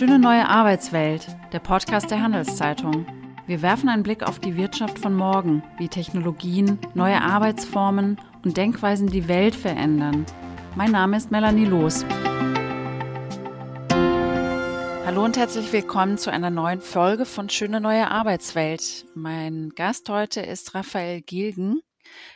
Schöne neue Arbeitswelt, der Podcast der Handelszeitung. Wir werfen einen Blick auf die Wirtschaft von morgen, wie Technologien, neue Arbeitsformen und Denkweisen die Welt verändern. Mein Name ist Melanie Loos. Hallo und herzlich willkommen zu einer neuen Folge von Schöne neue Arbeitswelt. Mein Gast heute ist Raphael Gilgen,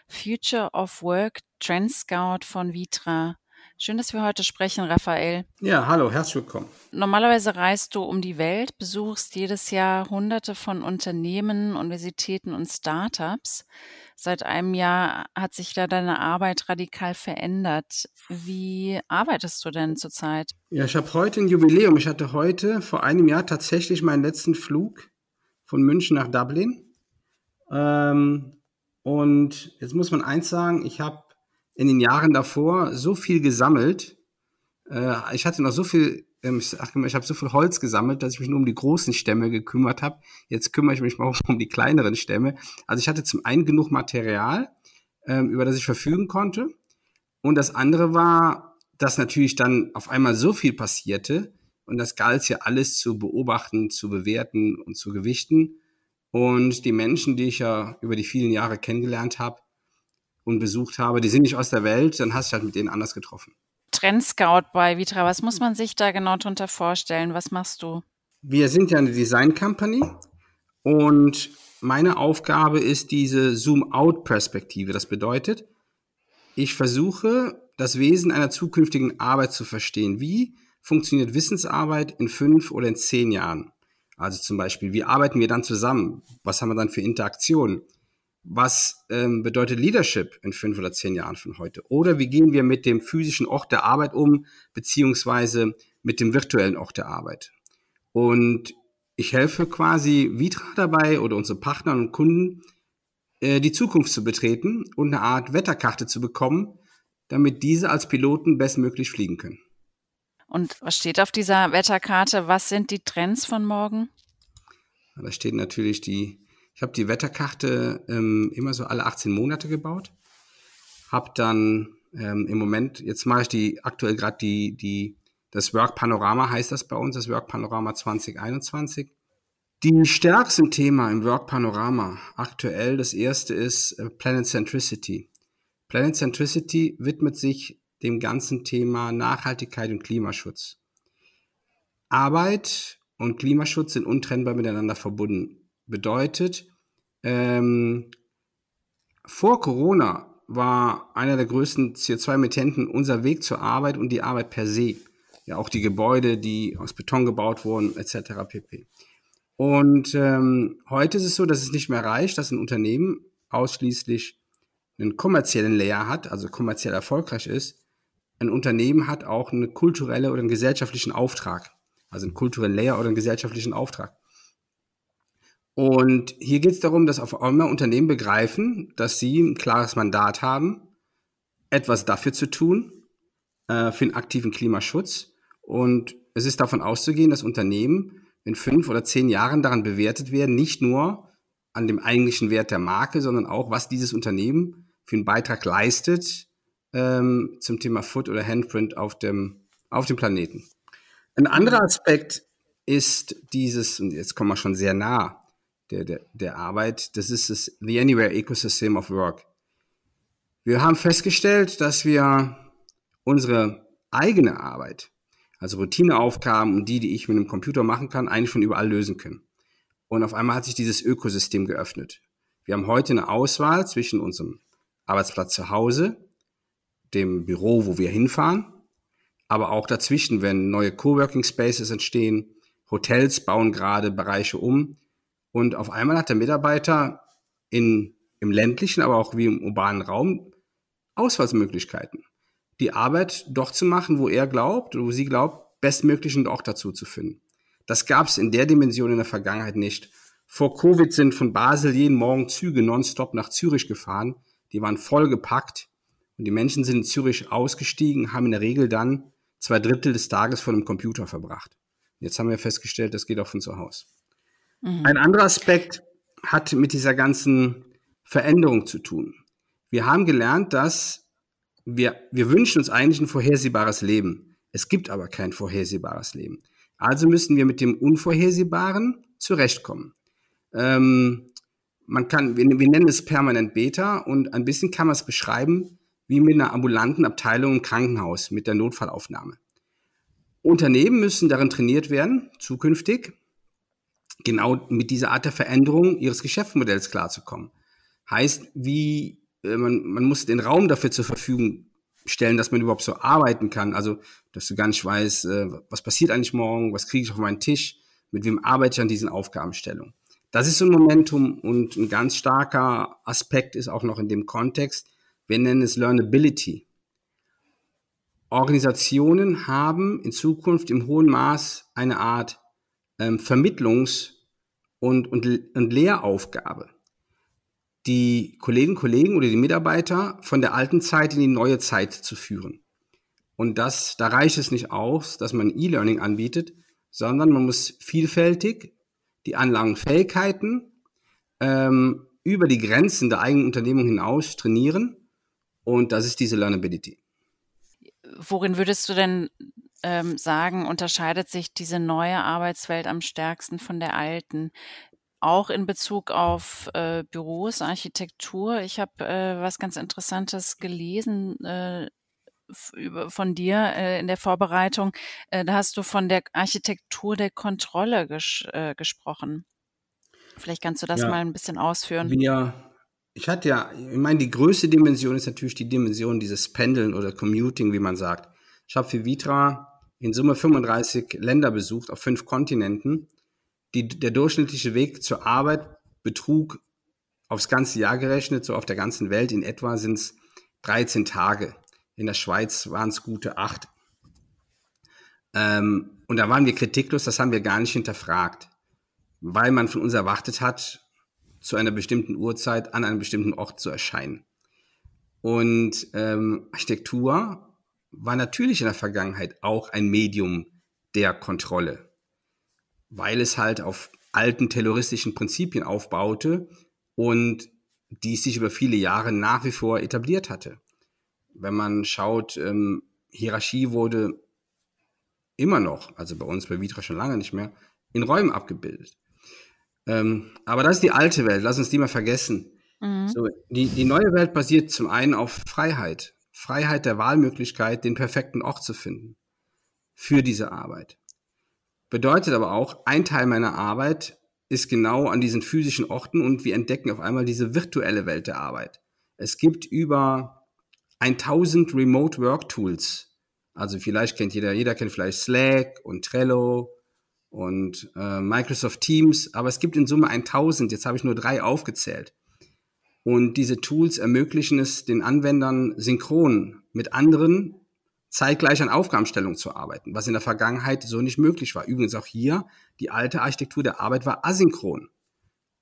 Future of Work Trend Scout von Vitra. Schön, dass wir heute sprechen, Raphael. Ja, hallo, herzlich willkommen. Normalerweise reist du um die Welt, besuchst jedes Jahr hunderte von Unternehmen, Universitäten und Startups. Seit einem Jahr hat sich da deine Arbeit radikal verändert. Wie arbeitest du denn zurzeit? Ja, ich habe heute ein Jubiläum. Ich hatte heute vor einem Jahr tatsächlich meinen letzten Flug von München nach Dublin. Ähm, und jetzt muss man eins sagen, ich habe in den Jahren davor so viel gesammelt. Äh, ich hatte noch so viel, ähm, ich, ich habe so viel Holz gesammelt, dass ich mich nur um die großen Stämme gekümmert habe. Jetzt kümmere ich mich mal um die kleineren Stämme. Also ich hatte zum einen genug Material, ähm, über das ich verfügen konnte. Und das andere war, dass natürlich dann auf einmal so viel passierte. Und das galt ja alles zu beobachten, zu bewerten und zu gewichten. Und die Menschen, die ich ja über die vielen Jahre kennengelernt habe, und besucht habe, die sind nicht aus der Welt, dann hast du halt mit denen anders getroffen. Trendscout bei Vitra, was muss man sich da genau darunter vorstellen? Was machst du? Wir sind ja eine Design Company und meine Aufgabe ist diese Zoom-out-Perspektive. Das bedeutet, ich versuche, das Wesen einer zukünftigen Arbeit zu verstehen. Wie funktioniert Wissensarbeit in fünf oder in zehn Jahren? Also zum Beispiel, wie arbeiten wir dann zusammen? Was haben wir dann für Interaktionen? Was ähm, bedeutet Leadership in fünf oder zehn Jahren von heute? Oder wie gehen wir mit dem physischen Ort der Arbeit um, beziehungsweise mit dem virtuellen Ort der Arbeit? Und ich helfe quasi Vitra dabei oder unsere Partner und Kunden, äh, die Zukunft zu betreten und eine Art Wetterkarte zu bekommen, damit diese als Piloten bestmöglich fliegen können. Und was steht auf dieser Wetterkarte? Was sind die Trends von morgen? Da steht natürlich die ich habe die Wetterkarte ähm, immer so alle 18 Monate gebaut. Habe dann ähm, im Moment, jetzt mache ich die aktuell gerade die, die, das Work Panorama heißt das bei uns, das Work Panorama 2021. Die stärksten Thema im Work Panorama aktuell, das erste ist äh, Planet Centricity. Planet Centricity widmet sich dem ganzen Thema Nachhaltigkeit und Klimaschutz. Arbeit und Klimaschutz sind untrennbar miteinander verbunden bedeutet, ähm, vor Corona war einer der größten CO2-Emittenten unser Weg zur Arbeit und die Arbeit per se. Ja, auch die Gebäude, die aus Beton gebaut wurden, etc. pp. Und ähm, heute ist es so, dass es nicht mehr reicht, dass ein Unternehmen ausschließlich einen kommerziellen Layer hat, also kommerziell erfolgreich ist. Ein Unternehmen hat auch einen kulturellen oder einen gesellschaftlichen Auftrag, also einen kulturellen Layer oder einen gesellschaftlichen Auftrag. Und hier geht es darum, dass auf einmal Unternehmen begreifen, dass sie ein klares Mandat haben, etwas dafür zu tun, äh, für den aktiven Klimaschutz. Und es ist davon auszugehen, dass Unternehmen in fünf oder zehn Jahren daran bewertet werden, nicht nur an dem eigentlichen Wert der Marke, sondern auch, was dieses Unternehmen für einen Beitrag leistet ähm, zum Thema Foot oder Handprint auf dem, auf dem Planeten. Ein anderer Aspekt ist dieses, und jetzt kommen wir schon sehr nah, der, der, der Arbeit. Das ist das The Anywhere Ecosystem of Work. Wir haben festgestellt, dass wir unsere eigene Arbeit, also Routineaufgaben und die, die ich mit einem Computer machen kann, eigentlich von überall lösen können. Und auf einmal hat sich dieses Ökosystem geöffnet. Wir haben heute eine Auswahl zwischen unserem Arbeitsplatz zu Hause, dem Büro, wo wir hinfahren, aber auch dazwischen, wenn neue Coworking Spaces entstehen, Hotels bauen gerade Bereiche um, und auf einmal hat der Mitarbeiter in, im ländlichen, aber auch wie im urbanen Raum Auswahlmöglichkeiten. Die Arbeit doch zu machen, wo er glaubt oder wo sie glaubt, bestmöglichen Ort dazu zu finden. Das gab es in der Dimension in der Vergangenheit nicht. Vor Covid sind von Basel jeden Morgen Züge nonstop nach Zürich gefahren. Die waren vollgepackt. Und die Menschen sind in Zürich ausgestiegen, haben in der Regel dann zwei Drittel des Tages vor dem Computer verbracht. Jetzt haben wir festgestellt, das geht auch von zu Hause. Mhm. Ein anderer Aspekt hat mit dieser ganzen Veränderung zu tun. Wir haben gelernt, dass wir, wir wünschen uns eigentlich ein vorhersehbares Leben. Es gibt aber kein vorhersehbares Leben. Also müssen wir mit dem Unvorhersehbaren zurechtkommen. Ähm, man kann, wir, wir nennen es permanent Beta und ein bisschen kann man es beschreiben wie mit einer ambulanten Abteilung im Krankenhaus mit der Notfallaufnahme. Unternehmen müssen darin trainiert werden, zukünftig genau mit dieser Art der Veränderung ihres Geschäftsmodells klarzukommen. Heißt, wie äh, man, man muss den Raum dafür zur Verfügung stellen, dass man überhaupt so arbeiten kann. Also, dass du gar nicht weißt, äh, was passiert eigentlich morgen, was kriege ich auf meinen Tisch, mit wem arbeite ich an diesen Aufgabenstellungen. Das ist so ein Momentum und ein ganz starker Aspekt ist auch noch in dem Kontext, wir nennen es Learnability. Organisationen haben in Zukunft im hohen Maß eine Art ähm, Vermittlungs- und, und, und Lehraufgabe. Die Kolleginnen und Kollegen oder die Mitarbeiter von der alten Zeit in die neue Zeit zu führen. Und das, da reicht es nicht aus, dass man E-Learning anbietet, sondern man muss vielfältig die Anlagen und Fähigkeiten ähm, über die Grenzen der eigenen Unternehmung hinaus trainieren und das ist diese Learnability. Worin würdest du denn ähm, sagen, unterscheidet sich diese neue Arbeitswelt am stärksten von der alten? Auch in Bezug auf äh, Büros, Architektur. Ich habe äh, was ganz Interessantes gelesen äh, von dir äh, in der Vorbereitung. Äh, da hast du von der Architektur der Kontrolle ges äh, gesprochen. Vielleicht kannst du das ja, mal ein bisschen ausführen. Wir ich hatte ja, ich meine, die größte Dimension ist natürlich die Dimension dieses Pendeln oder Commuting, wie man sagt. Ich habe für Vitra in Summe 35 Länder besucht auf fünf Kontinenten. Die, der durchschnittliche Weg zur Arbeit betrug aufs ganze Jahr gerechnet, so auf der ganzen Welt in etwa sind es 13 Tage. In der Schweiz waren es gute acht. Ähm, und da waren wir kritiklos, das haben wir gar nicht hinterfragt, weil man von uns erwartet hat, zu einer bestimmten Uhrzeit an einem bestimmten Ort zu erscheinen. Und ähm, Architektur war natürlich in der Vergangenheit auch ein Medium der Kontrolle, weil es halt auf alten terroristischen Prinzipien aufbaute und die sich über viele Jahre nach wie vor etabliert hatte. Wenn man schaut, ähm, Hierarchie wurde immer noch, also bei uns bei Vitra schon lange nicht mehr, in Räumen abgebildet. Ähm, aber das ist die alte Welt, lass uns die mal vergessen. Mhm. So, die, die neue Welt basiert zum einen auf Freiheit. Freiheit der Wahlmöglichkeit, den perfekten Ort zu finden für diese Arbeit. Bedeutet aber auch, ein Teil meiner Arbeit ist genau an diesen physischen Orten und wir entdecken auf einmal diese virtuelle Welt der Arbeit. Es gibt über 1000 Remote Work Tools. Also vielleicht kennt jeder, jeder kennt vielleicht Slack und Trello und äh, Microsoft Teams, aber es gibt in Summe 1000, jetzt habe ich nur drei aufgezählt. Und diese Tools ermöglichen es den Anwendern synchron mit anderen zeitgleich an Aufgabenstellungen zu arbeiten, was in der Vergangenheit so nicht möglich war. Übrigens auch hier, die alte Architektur der Arbeit war asynchron.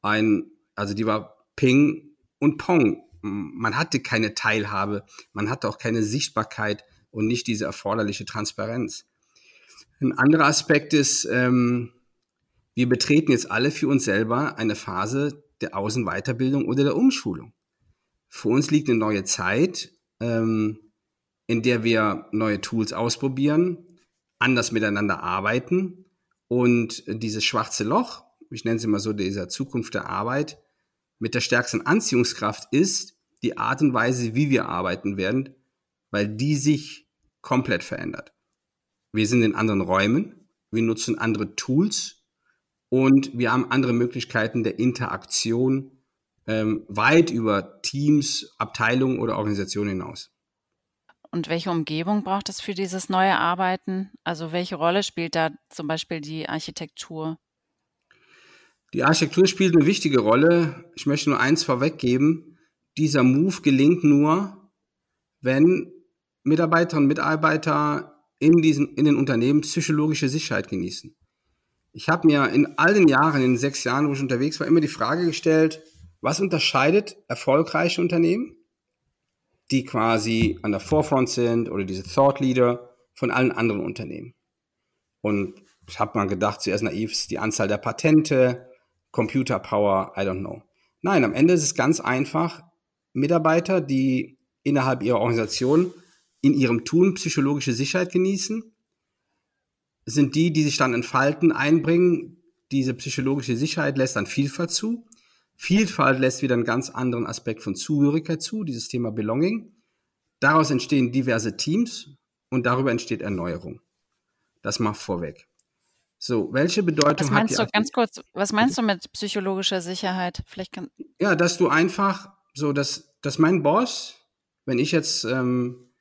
Ein, also die war Ping und Pong. Man hatte keine Teilhabe, man hatte auch keine Sichtbarkeit und nicht diese erforderliche Transparenz. Ein anderer Aspekt ist, ähm, wir betreten jetzt alle für uns selber eine Phase der Außenweiterbildung oder der Umschulung. Vor uns liegt eine neue Zeit, ähm, in der wir neue Tools ausprobieren, anders miteinander arbeiten und dieses schwarze Loch, ich nenne es immer so, dieser Zukunft der Arbeit, mit der stärksten Anziehungskraft ist die Art und Weise, wie wir arbeiten werden, weil die sich komplett verändert. Wir sind in anderen Räumen, wir nutzen andere Tools und wir haben andere Möglichkeiten der Interaktion ähm, weit über Teams, Abteilungen oder Organisationen hinaus. Und welche Umgebung braucht es für dieses neue Arbeiten? Also welche Rolle spielt da zum Beispiel die Architektur? Die Architektur spielt eine wichtige Rolle. Ich möchte nur eins vorweggeben. Dieser Move gelingt nur, wenn Mitarbeiterinnen und Mitarbeiter in, diesen, in den Unternehmen psychologische Sicherheit genießen. Ich habe mir in all den Jahren, in den sechs Jahren, wo ich unterwegs war, immer die Frage gestellt, was unterscheidet erfolgreiche Unternehmen, die quasi an der Forefront sind oder diese Thought Leader von allen anderen Unternehmen? Und ich habe mal gedacht, zuerst naiv ist die Anzahl der Patente, Computer Power, I don't know. Nein, am Ende ist es ganz einfach, Mitarbeiter, die innerhalb ihrer Organisation in ihrem Tun psychologische Sicherheit genießen, sind die, die sich dann entfalten, einbringen. Diese psychologische Sicherheit lässt dann Vielfalt zu. Vielfalt lässt wieder einen ganz anderen Aspekt von Zugehörigkeit zu, dieses Thema Belonging. Daraus entstehen diverse Teams und darüber entsteht Erneuerung. Das mal vorweg. So, welche Bedeutung was meinst hat die du, ganz kurz, was meinst du mit psychologischer Sicherheit? Vielleicht kann ja, dass du einfach so, dass, dass mein Boss, wenn ich jetzt ähm,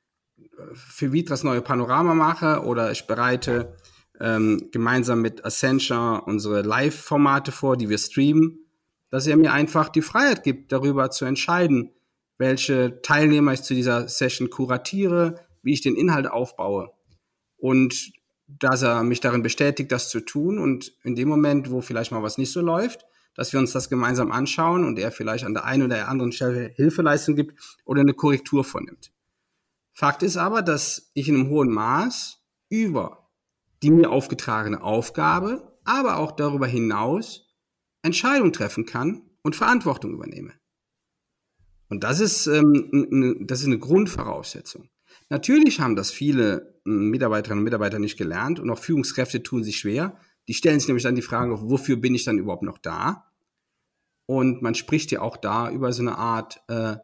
für Vitras neue Panorama mache oder ich bereite ähm, gemeinsam mit Accenture unsere Live-Formate vor, die wir streamen, dass er mir einfach die Freiheit gibt, darüber zu entscheiden, welche Teilnehmer ich zu dieser Session kuratiere, wie ich den Inhalt aufbaue. Und dass er mich darin bestätigt, das zu tun und in dem Moment, wo vielleicht mal was nicht so läuft, dass wir uns das gemeinsam anschauen und er vielleicht an der einen oder der anderen Stelle Hilfeleistung gibt oder eine Korrektur vornimmt. Fakt ist aber, dass ich in einem hohen Maß über die mir aufgetragene Aufgabe, aber auch darüber hinaus Entscheidungen treffen kann und Verantwortung übernehme. Und das ist, ähm, das ist eine Grundvoraussetzung. Natürlich haben das viele hm, Mitarbeiterinnen und Mitarbeiter nicht gelernt und auch Führungskräfte tun sich schwer. Die stellen sich nämlich dann die Frage, wofür bin ich dann überhaupt noch da? Und man spricht ja auch da über so eine Art äh,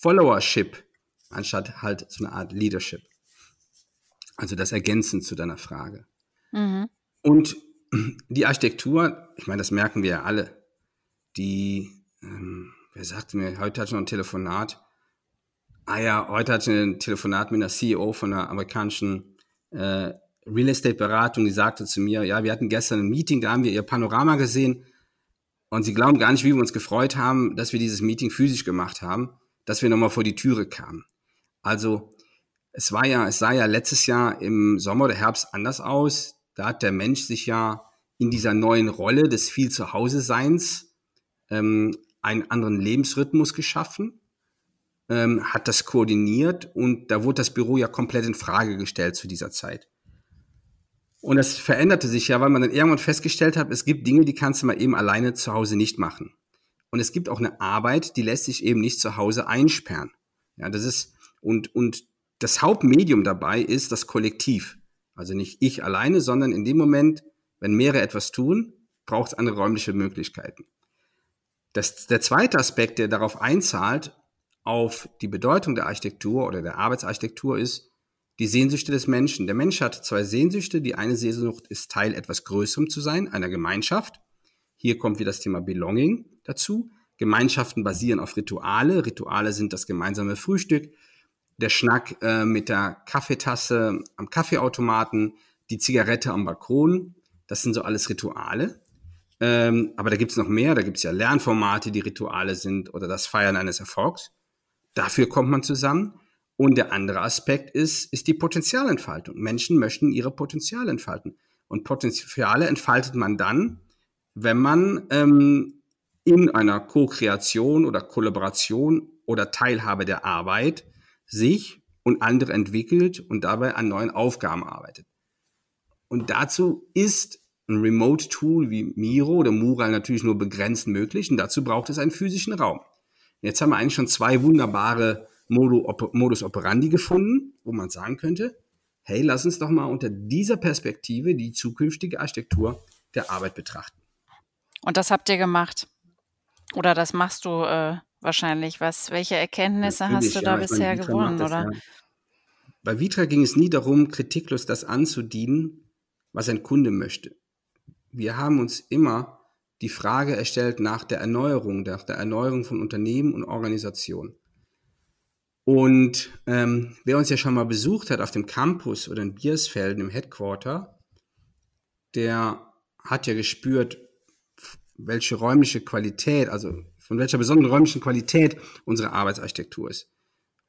Followership, anstatt halt so eine Art Leadership. Also das Ergänzen zu deiner Frage. Mhm. Und die Architektur, ich meine, das merken wir ja alle. Die, ähm, wer sagte mir, heute hatte ich noch ein Telefonat. Ah ja, heute hatte ich ein Telefonat mit einer CEO von einer amerikanischen äh, Real Estate Beratung, die sagte zu mir, ja, wir hatten gestern ein Meeting, da haben wir ihr Panorama gesehen und sie glauben gar nicht, wie wir uns gefreut haben, dass wir dieses Meeting physisch gemacht haben, dass wir nochmal vor die Türe kamen. Also es war ja, es sah ja letztes Jahr im Sommer oder Herbst anders aus. Da hat der Mensch sich ja in dieser neuen Rolle des viel Zuhause-Seins ähm, einen anderen Lebensrhythmus geschaffen, ähm, hat das koordiniert und da wurde das Büro ja komplett in Frage gestellt zu dieser Zeit. Und das veränderte sich ja, weil man dann irgendwann festgestellt hat, es gibt Dinge, die kannst du mal eben alleine zu Hause nicht machen. Und es gibt auch eine Arbeit, die lässt sich eben nicht zu Hause einsperren. Ja, das ist, und, und das Hauptmedium dabei ist das Kollektiv. Also nicht ich alleine, sondern in dem Moment, wenn mehrere etwas tun, braucht es andere räumliche Möglichkeiten. Das, der zweite Aspekt, der darauf einzahlt, auf die Bedeutung der Architektur oder der Arbeitsarchitektur ist die Sehnsüchte des Menschen. Der Mensch hat zwei Sehnsüchte. Die eine Sehnsucht ist Teil etwas Größerem zu sein, einer Gemeinschaft. Hier kommt wieder das Thema Belonging dazu. Gemeinschaften basieren auf Rituale. Rituale sind das gemeinsame Frühstück, der Schnack äh, mit der Kaffeetasse am Kaffeeautomaten, die Zigarette am Balkon. Das sind so alles Rituale. Ähm, aber da gibt's noch mehr. Da gibt's ja Lernformate, die Rituale sind oder das Feiern eines Erfolgs. Dafür kommt man zusammen. Und der andere Aspekt ist, ist die Potenzialentfaltung. Menschen möchten ihre Potenziale entfalten. Und Potenziale entfaltet man dann, wenn man ähm, in einer Co-Kreation oder Kollaboration oder Teilhabe der Arbeit sich und andere entwickelt und dabei an neuen Aufgaben arbeitet. Und dazu ist ein Remote-Tool wie Miro oder Mural natürlich nur begrenzt möglich und dazu braucht es einen physischen Raum. Jetzt haben wir eigentlich schon zwei wunderbare Modus operandi gefunden, wo man sagen könnte, hey, lass uns doch mal unter dieser Perspektive die zukünftige Architektur der Arbeit betrachten. Und das habt ihr gemacht? Oder das machst du äh, wahrscheinlich. Was, welche Erkenntnisse Natürlich, hast du da bisher meine, gewonnen, das, oder? Ja. Bei Vitra ging es nie darum, kritiklos das anzudienen, was ein Kunde möchte. Wir haben uns immer die Frage erstellt nach der Erneuerung, nach der Erneuerung von Unternehmen und Organisationen. Und ähm, wer uns ja schon mal besucht hat auf dem Campus oder in Biersfelden im Headquarter, der hat ja gespürt, welche räumliche Qualität, also von welcher besonderen räumlichen Qualität unsere Arbeitsarchitektur ist.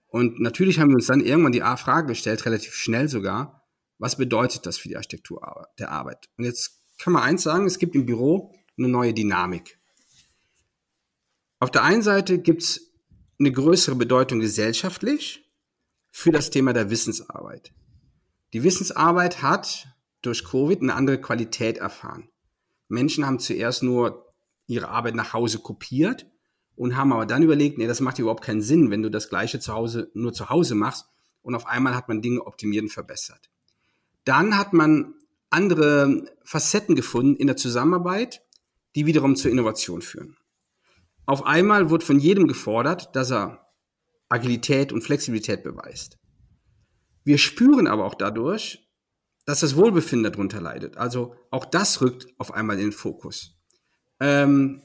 Und natürlich haben wir uns dann irgendwann die Frage gestellt, relativ schnell sogar, was bedeutet das für die Architektur der Arbeit? Und jetzt kann man eins sagen, es gibt im Büro eine neue Dynamik. Auf der einen Seite gibt es eine größere Bedeutung gesellschaftlich für das Thema der Wissensarbeit. Die Wissensarbeit hat durch Covid eine andere Qualität erfahren. Menschen haben zuerst nur ihre Arbeit nach Hause kopiert und haben aber dann überlegt, nee, das macht überhaupt keinen Sinn, wenn du das gleiche zu Hause nur zu Hause machst und auf einmal hat man Dinge optimiert und verbessert. Dann hat man andere Facetten gefunden in der Zusammenarbeit, die wiederum zur Innovation führen. Auf einmal wird von jedem gefordert, dass er Agilität und Flexibilität beweist. Wir spüren aber auch dadurch, dass das Wohlbefinden darunter leidet. Also auch das rückt auf einmal in den Fokus. Ähm,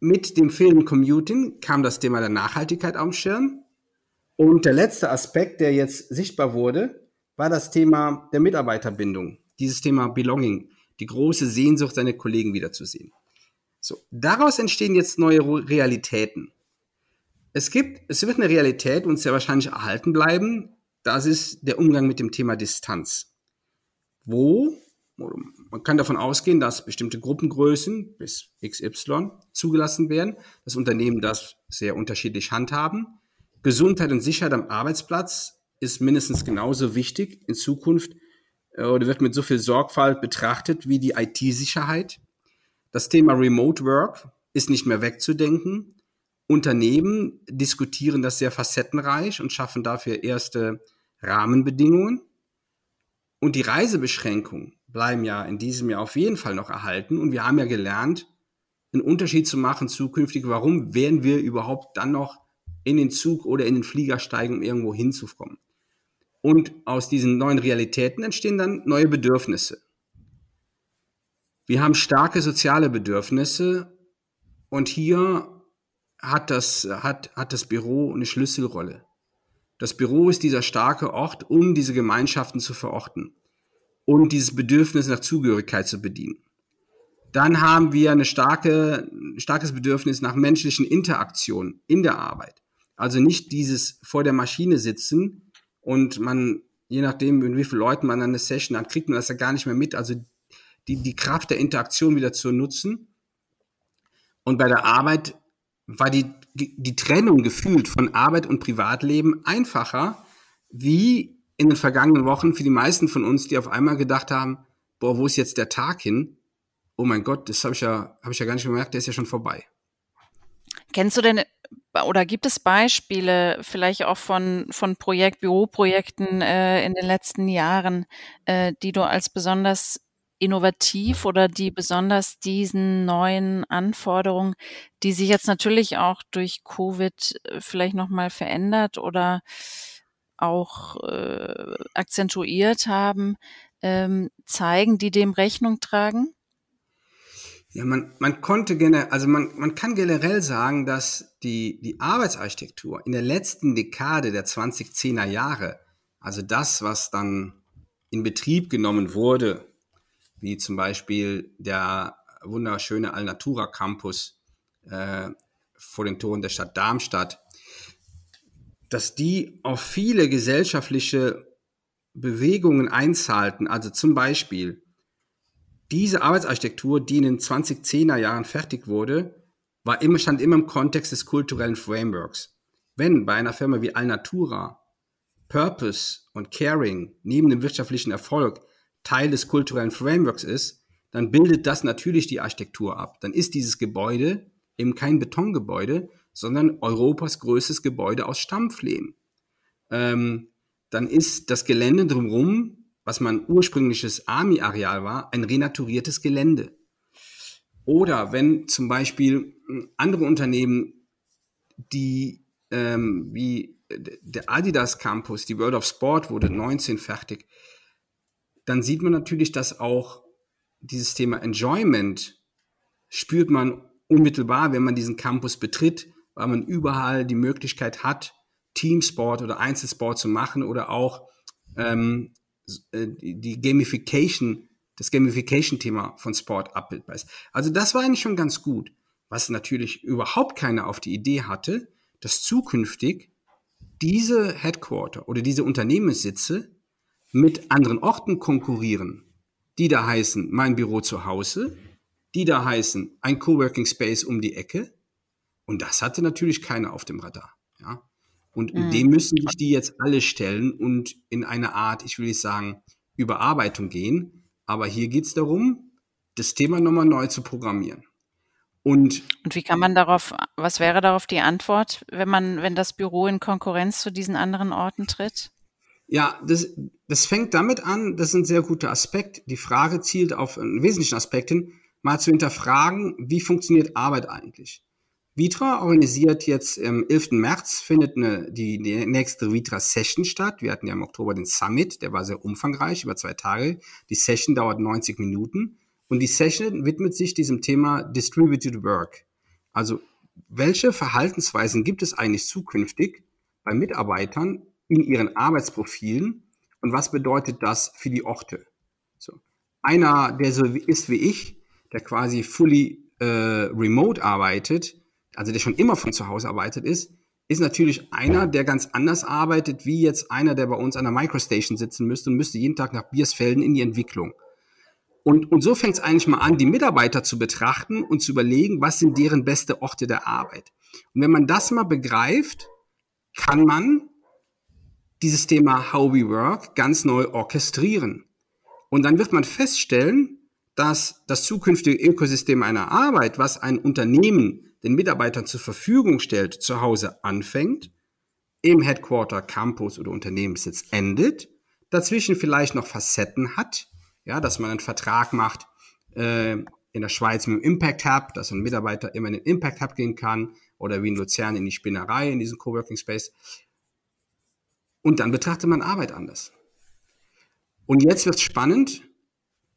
mit dem fehlenden Commuting kam das Thema der Nachhaltigkeit den Schirm. Und der letzte Aspekt, der jetzt sichtbar wurde, war das Thema der Mitarbeiterbindung. Dieses Thema Belonging, die große Sehnsucht, seine Kollegen wiederzusehen. So, daraus entstehen jetzt neue Realitäten. Es gibt, es wird eine Realität uns sehr wahrscheinlich erhalten bleiben. Das ist der Umgang mit dem Thema Distanz. Wo, man kann davon ausgehen, dass bestimmte Gruppengrößen bis XY zugelassen werden, das Unternehmen das sehr unterschiedlich handhaben. Gesundheit und Sicherheit am Arbeitsplatz ist mindestens genauso wichtig in Zukunft äh, oder wird mit so viel Sorgfalt betrachtet wie die IT-Sicherheit. Das Thema Remote Work ist nicht mehr wegzudenken. Unternehmen diskutieren das sehr facettenreich und schaffen dafür erste Rahmenbedingungen. Und die Reisebeschränkungen bleiben ja in diesem Jahr auf jeden Fall noch erhalten. Und wir haben ja gelernt, einen Unterschied zu machen zukünftig. Warum werden wir überhaupt dann noch in den Zug oder in den Flieger steigen, um irgendwo hinzukommen? Und aus diesen neuen Realitäten entstehen dann neue Bedürfnisse. Wir haben starke soziale Bedürfnisse und hier hat das, hat, hat das Büro eine Schlüsselrolle. Das Büro ist dieser starke Ort, um diese Gemeinschaften zu verorten und dieses Bedürfnis nach Zugehörigkeit zu bedienen. Dann haben wir eine starke, ein starkes Bedürfnis nach menschlichen Interaktionen in der Arbeit. Also nicht dieses vor der Maschine sitzen und man, je nachdem, mit wie vielen Leuten man eine Session hat, kriegt man das ja gar nicht mehr mit. Also die, die Kraft der Interaktion wieder zu nutzen. Und bei der Arbeit war die, die Trennung gefühlt von Arbeit und Privatleben einfacher, wie in den vergangenen Wochen für die meisten von uns, die auf einmal gedacht haben, boah, wo ist jetzt der Tag hin? Oh mein Gott, das habe ich ja, habe ich ja gar nicht gemerkt, der ist ja schon vorbei. Kennst du denn oder gibt es Beispiele vielleicht auch von, von Projekt, Büroprojekten äh, in den letzten Jahren, äh, die du als besonders innovativ oder die besonders diesen neuen Anforderungen, die sich jetzt natürlich auch durch Covid äh, vielleicht nochmal verändert oder auch äh, akzentuiert haben, ähm, zeigen, die dem Rechnung tragen? Ja, man, man konnte generell, also man, man kann generell sagen, dass die, die Arbeitsarchitektur in der letzten Dekade der 2010er Jahre, also das, was dann in Betrieb genommen wurde, wie zum Beispiel der wunderschöne Alnatura Campus äh, vor den Toren der Stadt Darmstadt, dass die auf viele gesellschaftliche Bewegungen einzahlten. Also zum Beispiel diese Arbeitsarchitektur, die in den 2010er Jahren fertig wurde, war immer, stand immer im Kontext des kulturellen Frameworks. Wenn bei einer Firma wie Alnatura Purpose und Caring neben dem wirtschaftlichen Erfolg Teil des kulturellen Frameworks ist, dann bildet das natürlich die Architektur ab. Dann ist dieses Gebäude eben kein Betongebäude, sondern Europas größtes Gebäude aus Stampflehm. Ähm, dann ist das Gelände drumherum, was mein ursprüngliches Army-Areal war, ein renaturiertes Gelände. Oder wenn zum Beispiel andere Unternehmen, die ähm, wie der Adidas Campus, die World of Sport wurde 19 fertig, dann sieht man natürlich, dass auch dieses Thema Enjoyment spürt man unmittelbar, wenn man diesen Campus betritt, weil man überall die Möglichkeit hat, Teamsport oder Einzelsport zu machen oder auch ähm, äh, die Gamification, das Gamification-Thema von Sport abbildbar ist. Also das war eigentlich schon ganz gut. Was natürlich überhaupt keiner auf die Idee hatte, dass zukünftig diese Headquarter oder diese Unternehmenssitze mit anderen Orten konkurrieren, die da heißen mein Büro zu Hause, die da heißen ein Coworking Space um die Ecke. Und das hatte natürlich keiner auf dem Radar. Ja? Und mhm. dem müssen sich die jetzt alle stellen und in eine Art, ich will nicht sagen, Überarbeitung gehen. Aber hier geht es darum, das Thema nochmal neu zu programmieren. Und, und wie kann man darauf, was wäre darauf die Antwort, wenn man, wenn das Büro in Konkurrenz zu diesen anderen Orten tritt? Ja, das, das fängt damit an, das ist ein sehr guter Aspekt. Die Frage zielt auf einen wesentlichen Aspekt hin, mal zu hinterfragen, wie funktioniert Arbeit eigentlich? Vitra organisiert jetzt am 11. März findet eine, die, die nächste Vitra Session statt. Wir hatten ja im Oktober den Summit, der war sehr umfangreich, über zwei Tage. Die Session dauert 90 Minuten und die Session widmet sich diesem Thema Distributed Work. Also welche Verhaltensweisen gibt es eigentlich zukünftig bei Mitarbeitern in ihren Arbeitsprofilen und was bedeutet das für die Orte? So. Einer, der so ist wie ich, der quasi fully äh, remote arbeitet, also der schon immer von zu Hause arbeitet ist, ist natürlich einer, der ganz anders arbeitet, wie jetzt einer, der bei uns an der Microstation sitzen müsste und müsste jeden Tag nach Biersfelden in die Entwicklung. Und, und so fängt es eigentlich mal an, die Mitarbeiter zu betrachten und zu überlegen, was sind deren beste Orte der Arbeit. Und wenn man das mal begreift, kann man dieses Thema How We Work ganz neu orchestrieren. Und dann wird man feststellen, dass das zukünftige Ökosystem einer Arbeit, was ein Unternehmen den Mitarbeitern zur Verfügung stellt, zu Hause anfängt, im Headquarter, Campus oder Unternehmenssitz endet, dazwischen vielleicht noch Facetten hat, ja, dass man einen Vertrag macht äh, in der Schweiz mit dem Impact Hub, dass ein Mitarbeiter immer in den Impact Hub gehen kann oder wie in Luzern in die Spinnerei, in diesen Coworking Space. Und dann betrachtet man Arbeit anders. Und jetzt wird es spannend.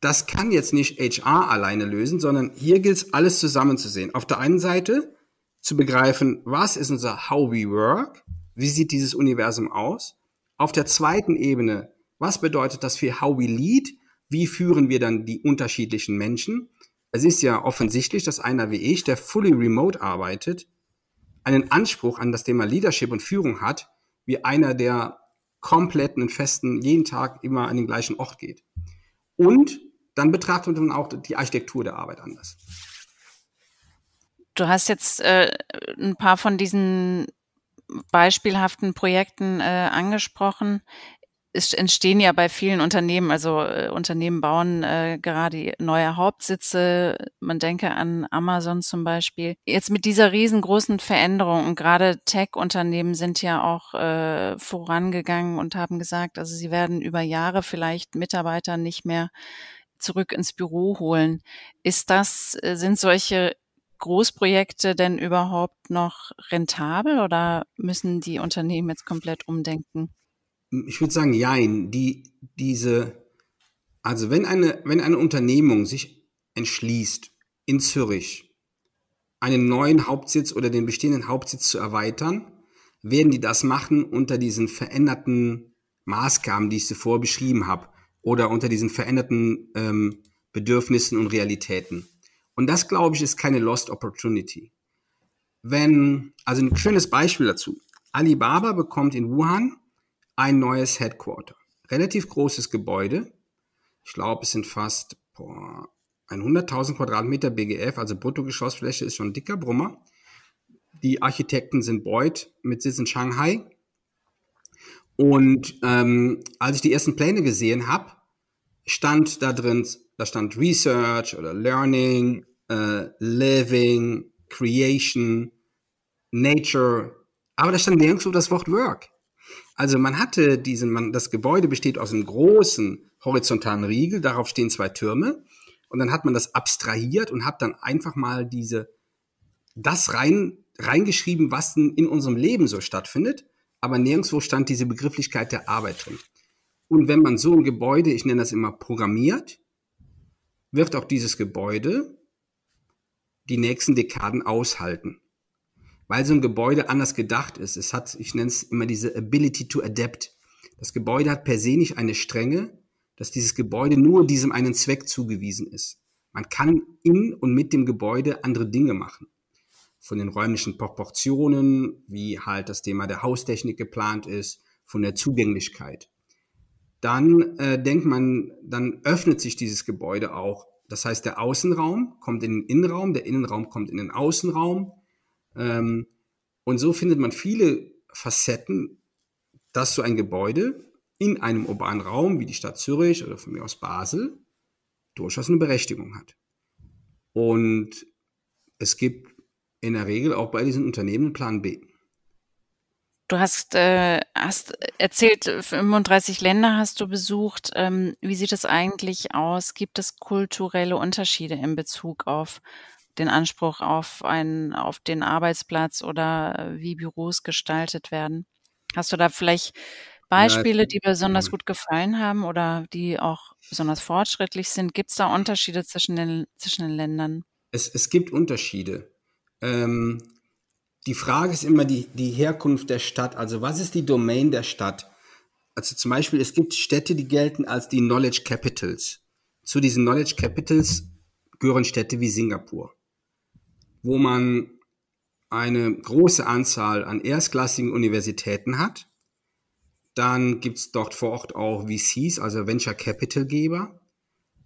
Das kann jetzt nicht HR alleine lösen, sondern hier gilt es, alles zusammenzusehen. Auf der einen Seite zu begreifen, was ist unser How We Work? Wie sieht dieses Universum aus? Auf der zweiten Ebene, was bedeutet das für How We Lead? Wie führen wir dann die unterschiedlichen Menschen? Es ist ja offensichtlich, dass einer wie ich, der fully remote arbeitet, einen Anspruch an das Thema Leadership und Führung hat, wie einer, der komplett einen festen, jeden Tag immer an den gleichen Ort geht. Und dann betrachtet man auch die Architektur der Arbeit anders. Du hast jetzt äh, ein paar von diesen beispielhaften Projekten äh, angesprochen es entstehen ja bei vielen Unternehmen, also äh, Unternehmen bauen äh, gerade neue Hauptsitze. Man denke an Amazon zum Beispiel. Jetzt mit dieser riesengroßen Veränderung und gerade Tech-Unternehmen sind ja auch äh, vorangegangen und haben gesagt, also sie werden über Jahre vielleicht Mitarbeiter nicht mehr zurück ins Büro holen. Ist das, äh, sind solche Großprojekte denn überhaupt noch rentabel oder müssen die Unternehmen jetzt komplett umdenken? ich würde sagen, jein, die, diese, also wenn eine, wenn eine Unternehmung sich entschließt, in Zürich einen neuen Hauptsitz oder den bestehenden Hauptsitz zu erweitern, werden die das machen unter diesen veränderten Maßgaben, die ich zuvor beschrieben habe, oder unter diesen veränderten ähm, Bedürfnissen und Realitäten. Und das, glaube ich, ist keine Lost Opportunity. Wenn, also ein schönes Beispiel dazu. Alibaba bekommt in Wuhan ein neues Headquarter. Relativ großes Gebäude. Ich glaube, es sind fast 100.000 Quadratmeter BGF, also Bruttogeschossfläche ist schon ein dicker Brummer. Die Architekten sind Beuth mit Sitz in Shanghai. Und ähm, als ich die ersten Pläne gesehen habe, stand da drin, da stand Research oder Learning, äh, Living, Creation, Nature, aber da stand nirgendwo das Wort Work. Also man hatte diesen, man, das Gebäude besteht aus einem großen horizontalen Riegel, darauf stehen zwei Türme. Und dann hat man das abstrahiert und hat dann einfach mal diese, das rein, reingeschrieben, was in unserem Leben so stattfindet, aber nirgendwo stand diese Begrifflichkeit der Arbeit drin. Und wenn man so ein Gebäude, ich nenne das immer programmiert, wird auch dieses Gebäude die nächsten Dekaden aushalten weil so ein Gebäude anders gedacht ist. Es hat, ich nenne es immer diese Ability to adapt. Das Gebäude hat per se nicht eine Strenge, dass dieses Gebäude nur diesem einen Zweck zugewiesen ist. Man kann in und mit dem Gebäude andere Dinge machen. Von den räumlichen Proportionen, wie halt das Thema der Haustechnik geplant ist, von der Zugänglichkeit. Dann äh, denkt man, dann öffnet sich dieses Gebäude auch. Das heißt, der Außenraum kommt in den Innenraum, der Innenraum kommt in den Außenraum ähm, und so findet man viele Facetten, dass so ein Gebäude in einem urbanen Raum wie die Stadt Zürich oder von mir aus Basel durchaus eine Berechtigung hat. Und es gibt in der Regel auch bei diesen Unternehmen Plan B. Du hast, äh, hast erzählt, 35 Länder hast du besucht. Ähm, wie sieht es eigentlich aus? Gibt es kulturelle Unterschiede in Bezug auf den Anspruch auf einen, auf den Arbeitsplatz oder wie Büros gestaltet werden? Hast du da vielleicht Beispiele, die besonders gut gefallen haben oder die auch besonders fortschrittlich sind? Gibt es da Unterschiede zwischen den, zwischen den Ländern? Es, es gibt Unterschiede. Ähm, die Frage ist immer die, die Herkunft der Stadt. Also was ist die Domain der Stadt? Also zum Beispiel, es gibt Städte, die gelten als die Knowledge Capitals. Zu diesen Knowledge Capitals gehören Städte wie Singapur, wo man eine große Anzahl an erstklassigen Universitäten hat. Dann gibt es dort vor Ort auch VCs, also Venture Capital Geber,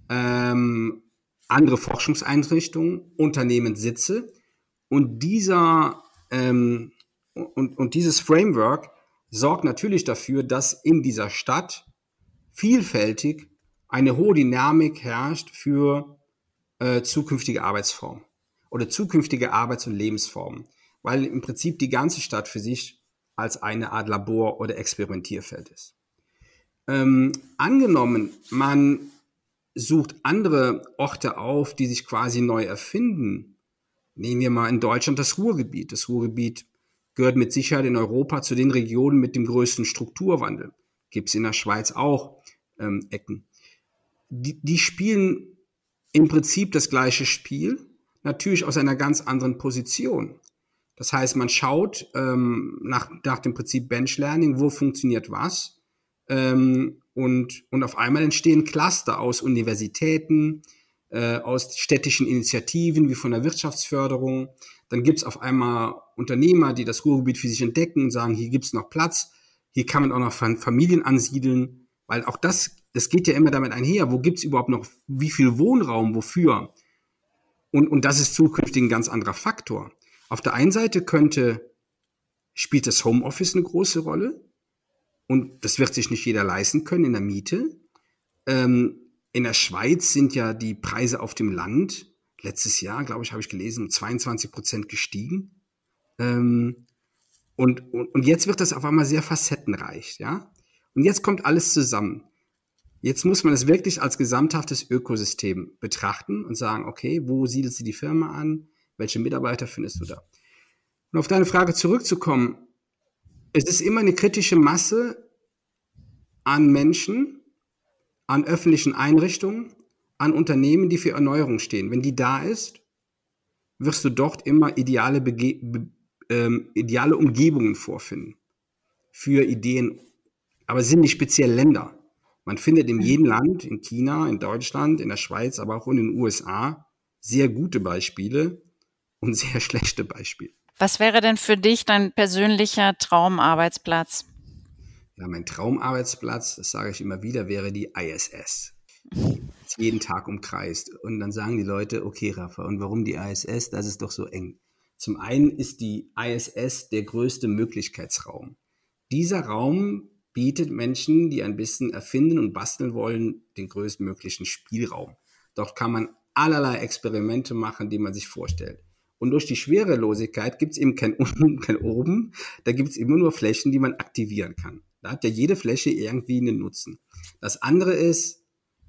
ähm, andere Forschungseinrichtungen, Unternehmenssitze. Und dieser ähm, und, und dieses Framework sorgt natürlich dafür, dass in dieser Stadt vielfältig eine hohe Dynamik herrscht für äh, zukünftige Arbeitsformen oder zukünftige Arbeits- und Lebensformen, weil im Prinzip die ganze Stadt für sich als eine Art Labor oder Experimentierfeld ist. Ähm, angenommen, man sucht andere Orte auf, die sich quasi neu erfinden, Nehmen wir mal in Deutschland das Ruhrgebiet. Das Ruhrgebiet gehört mit Sicherheit in Europa zu den Regionen mit dem größten Strukturwandel. Gibt es in der Schweiz auch ähm, Ecken. Die, die spielen im Prinzip das gleiche Spiel, natürlich aus einer ganz anderen Position. Das heißt, man schaut ähm, nach, nach dem Prinzip Bench Learning, wo funktioniert was. Ähm, und, und auf einmal entstehen Cluster aus Universitäten, äh, aus städtischen Initiativen wie von der Wirtschaftsförderung. Dann gibt es auf einmal Unternehmer, die das Ruhrgebiet für sich entdecken und sagen, hier gibt es noch Platz, hier kann man auch noch Familien ansiedeln, weil auch das, das geht ja immer damit einher, wo gibt es überhaupt noch, wie viel Wohnraum, wofür? Und, und das ist zukünftig ein ganz anderer Faktor. Auf der einen Seite könnte, spielt das Homeoffice eine große Rolle und das wird sich nicht jeder leisten können in der Miete. Ähm, in der Schweiz sind ja die Preise auf dem Land letztes Jahr, glaube ich, habe ich gelesen, um 22 Prozent gestiegen. Ähm, und, und, und jetzt wird das auf einmal sehr facettenreich, ja. Und jetzt kommt alles zusammen. Jetzt muss man es wirklich als gesamthaftes Ökosystem betrachten und sagen, okay, wo siedelst du die Firma an? Welche Mitarbeiter findest du da? Und auf deine Frage zurückzukommen, es ist immer eine kritische Masse an Menschen, an öffentlichen Einrichtungen, an Unternehmen, die für Erneuerung stehen. Wenn die da ist, wirst du dort immer ideale, Bege be ähm, ideale Umgebungen vorfinden für Ideen. Aber es sind nicht speziell Länder. Man findet in jedem Land, in China, in Deutschland, in der Schweiz, aber auch in den USA, sehr gute Beispiele und sehr schlechte Beispiele. Was wäre denn für dich dein persönlicher Traumarbeitsplatz? Ja, mein Traumarbeitsplatz, das sage ich immer wieder, wäre die ISS. Jeden Tag umkreist. Und dann sagen die Leute, okay, Rafa, und warum die ISS? Das ist doch so eng. Zum einen ist die ISS der größte Möglichkeitsraum. Dieser Raum bietet Menschen, die ein bisschen erfinden und basteln wollen, den größtmöglichen Spielraum. Dort kann man allerlei Experimente machen, die man sich vorstellt. Und durch die Schwerelosigkeit gibt es eben kein Unten, kein Oben, da gibt es immer nur Flächen, die man aktivieren kann. Da hat ja jede Fläche irgendwie einen Nutzen. Das andere ist,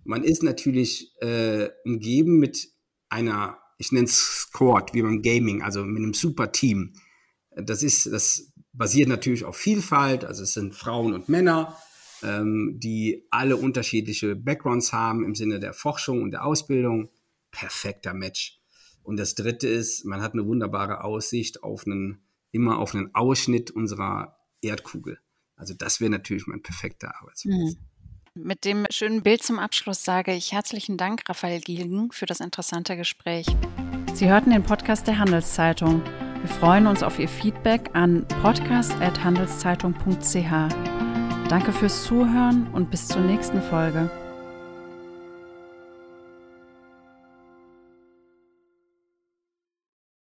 man ist natürlich äh, umgeben mit einer, ich nenne es Squad, wie beim Gaming, also mit einem super Team. Das ist, das basiert natürlich auf Vielfalt, also es sind Frauen und Männer, ähm, die alle unterschiedliche Backgrounds haben im Sinne der Forschung und der Ausbildung. Perfekter Match. Und das dritte ist, man hat eine wunderbare Aussicht auf einen, immer auf einen Ausschnitt unserer Erdkugel. Also das wäre natürlich mein perfekter Arbeitsplatz. Mhm. Mit dem schönen Bild zum Abschluss sage ich herzlichen Dank, Raphael Gielgen, für das interessante Gespräch. Sie hörten den Podcast der Handelszeitung. Wir freuen uns auf Ihr Feedback an podcast.handelszeitung.ch. Danke fürs Zuhören und bis zur nächsten Folge.